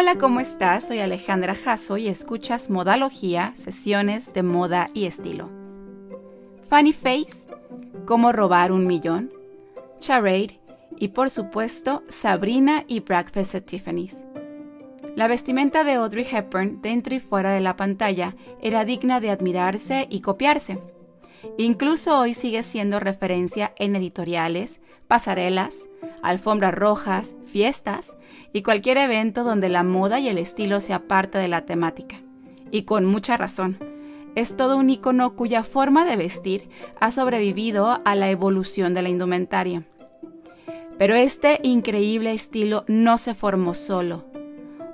Hola, ¿cómo estás? Soy Alejandra Jasso y escuchas Modalogía, sesiones de moda y estilo. Funny Face, Cómo robar un millón, Charade y por supuesto Sabrina y Breakfast at Tiffany's. La vestimenta de Audrey Hepburn dentro y fuera de la pantalla era digna de admirarse y copiarse. Incluso hoy sigue siendo referencia en editoriales, pasarelas, alfombras rojas, fiestas y cualquier evento donde la moda y el estilo sea parte de la temática. Y con mucha razón. Es todo un icono cuya forma de vestir ha sobrevivido a la evolución de la indumentaria. Pero este increíble estilo no se formó solo.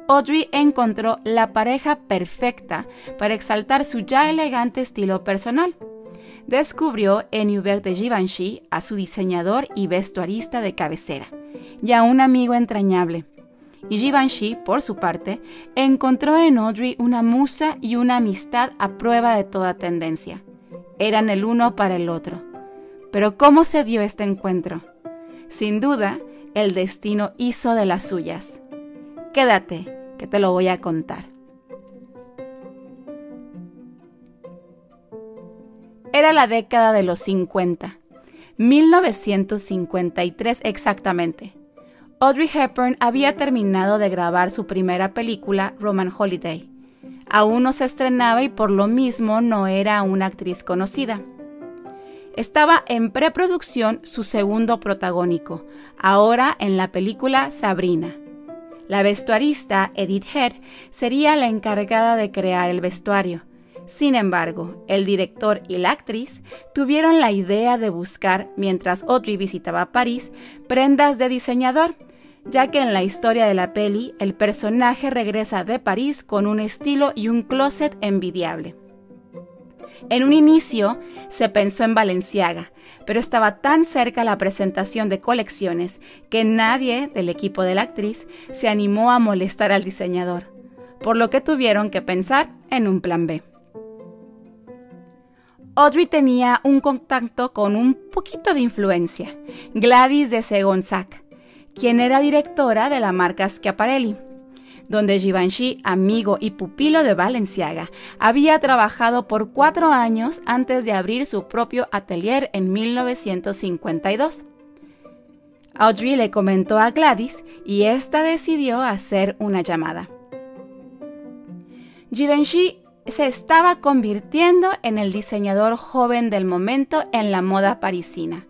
Audrey encontró la pareja perfecta para exaltar su ya elegante estilo personal descubrió en Hubert de Givenchy a su diseñador y vestuarista de cabecera, y a un amigo entrañable. Y Givenchy, por su parte, encontró en Audrey una musa y una amistad a prueba de toda tendencia. Eran el uno para el otro. Pero ¿cómo se dio este encuentro? Sin duda, el destino hizo de las suyas. Quédate, que te lo voy a contar. Era la década de los 50, 1953 exactamente. Audrey Hepburn había terminado de grabar su primera película, Roman Holiday. Aún no se estrenaba y por lo mismo no era una actriz conocida. Estaba en preproducción su segundo protagónico, ahora en la película Sabrina. La vestuarista Edith Head sería la encargada de crear el vestuario, sin embargo, el director y la actriz tuvieron la idea de buscar, mientras Audrey visitaba París, prendas de diseñador, ya que en la historia de la peli el personaje regresa de París con un estilo y un closet envidiable. En un inicio se pensó en Valenciaga, pero estaba tan cerca la presentación de colecciones que nadie del equipo de la actriz se animó a molestar al diseñador, por lo que tuvieron que pensar en un plan B. Audrey tenía un contacto con un poquito de influencia, Gladys de Segonzac, quien era directora de la marca Schiaparelli, donde Givenchy, amigo y pupilo de Balenciaga, había trabajado por cuatro años antes de abrir su propio atelier en 1952. Audrey le comentó a Gladys y ésta decidió hacer una llamada. Givenchy se estaba convirtiendo en el diseñador joven del momento en la moda parisina,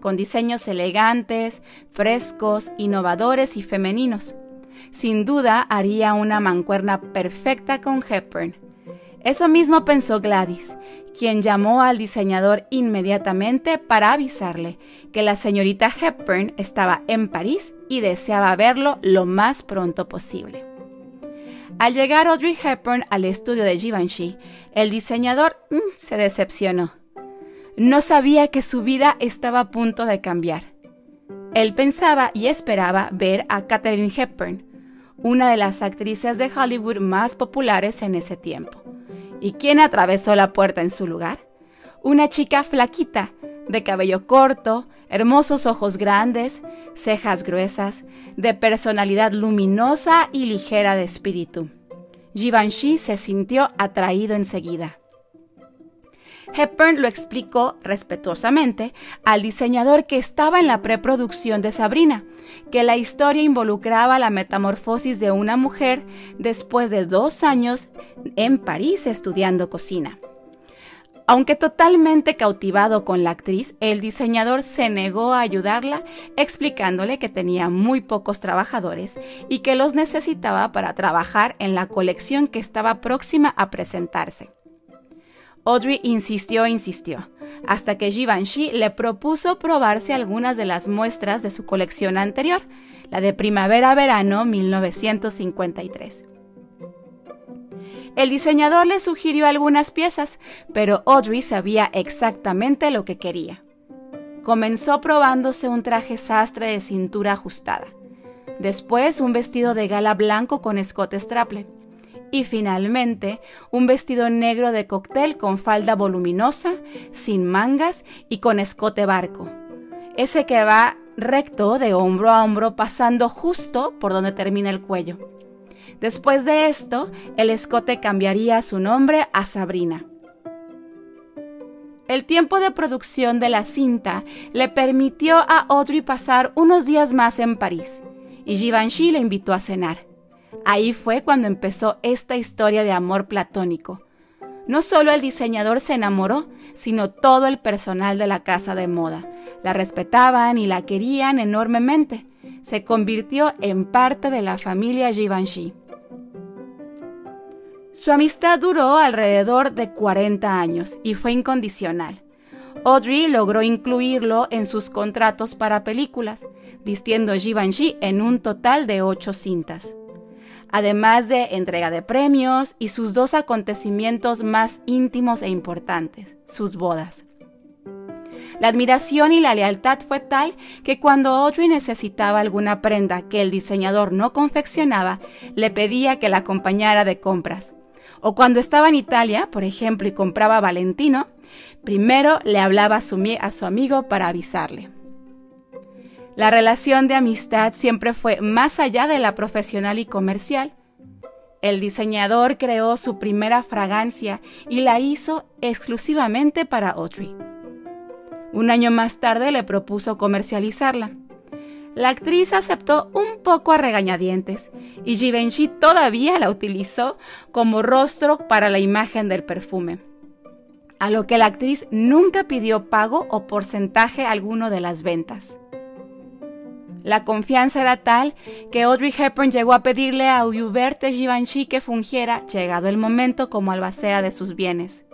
con diseños elegantes, frescos, innovadores y femeninos. Sin duda haría una mancuerna perfecta con Hepburn. Eso mismo pensó Gladys, quien llamó al diseñador inmediatamente para avisarle que la señorita Hepburn estaba en París y deseaba verlo lo más pronto posible. Al llegar Audrey Hepburn al estudio de Givenchy, el diseñador mm, se decepcionó. No sabía que su vida estaba a punto de cambiar. Él pensaba y esperaba ver a Katherine Hepburn, una de las actrices de Hollywood más populares en ese tiempo. ¿Y quién atravesó la puerta en su lugar? Una chica flaquita, de cabello corto, hermosos ojos grandes, cejas gruesas, de personalidad luminosa y ligera de espíritu. Givenchy se sintió atraído enseguida. Hepburn lo explicó respetuosamente al diseñador que estaba en la preproducción de Sabrina, que la historia involucraba la metamorfosis de una mujer después de dos años en París estudiando cocina. Aunque totalmente cautivado con la actriz, el diseñador se negó a ayudarla, explicándole que tenía muy pocos trabajadores y que los necesitaba para trabajar en la colección que estaba próxima a presentarse. Audrey insistió e insistió, hasta que Givenchy le propuso probarse algunas de las muestras de su colección anterior, la de primavera-verano 1953. El diseñador le sugirió algunas piezas, pero Audrey sabía exactamente lo que quería. Comenzó probándose un traje sastre de cintura ajustada, después un vestido de gala blanco con escote straple y finalmente un vestido negro de cóctel con falda voluminosa, sin mangas y con escote barco, ese que va recto de hombro a hombro pasando justo por donde termina el cuello. Después de esto, el escote cambiaría su nombre a Sabrina. El tiempo de producción de la cinta le permitió a Audrey pasar unos días más en París y Givenchy le invitó a cenar. Ahí fue cuando empezó esta historia de amor platónico. No solo el diseñador se enamoró, sino todo el personal de la casa de moda. La respetaban y la querían enormemente. Se convirtió en parte de la familia Givenchy. Su amistad duró alrededor de 40 años y fue incondicional. Audrey logró incluirlo en sus contratos para películas, vistiendo Givenchy en un total de ocho cintas además de entrega de premios y sus dos acontecimientos más íntimos e importantes, sus bodas. La admiración y la lealtad fue tal que cuando Audrey necesitaba alguna prenda que el diseñador no confeccionaba, le pedía que la acompañara de compras. O cuando estaba en Italia, por ejemplo, y compraba Valentino, primero le hablaba a su, a su amigo para avisarle. La relación de amistad siempre fue más allá de la profesional y comercial. El diseñador creó su primera fragancia y la hizo exclusivamente para Audrey. Un año más tarde le propuso comercializarla. La actriz aceptó un poco a regañadientes y Givenchy todavía la utilizó como rostro para la imagen del perfume, a lo que la actriz nunca pidió pago o porcentaje alguno de las ventas. La confianza era tal que Audrey Hepburn llegó a pedirle a Hubert Givenchy que fungiera, llegado el momento, como albacea de sus bienes.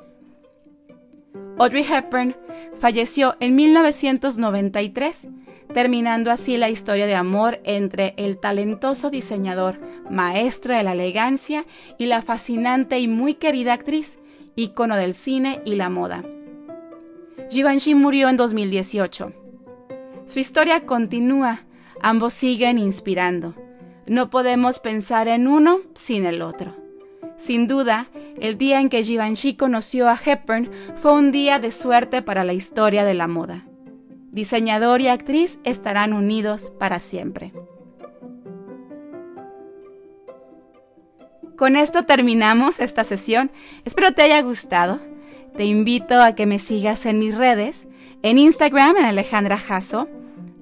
Audrey Hepburn falleció en 1993, terminando así la historia de amor entre el talentoso diseñador, maestro de la elegancia, y la fascinante y muy querida actriz, ícono del cine y la moda. Givenchy murió en 2018. Su historia continúa Ambos siguen inspirando. No podemos pensar en uno sin el otro. Sin duda, el día en que Givenchy conoció a Hepburn fue un día de suerte para la historia de la moda. Diseñador y actriz estarán unidos para siempre. Con esto terminamos esta sesión. Espero te haya gustado. Te invito a que me sigas en mis redes, en Instagram en Alejandra Jasso,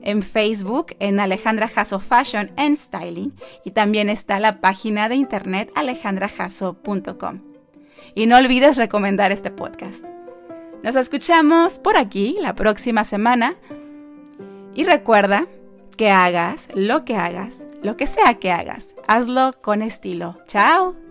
en Facebook en Alejandra Jasso Fashion and Styling y también está la página de internet alejandrajasso.com. Y no olvides recomendar este podcast. Nos escuchamos por aquí la próxima semana y recuerda que hagas lo que hagas, lo que sea que hagas, hazlo con estilo. Chao.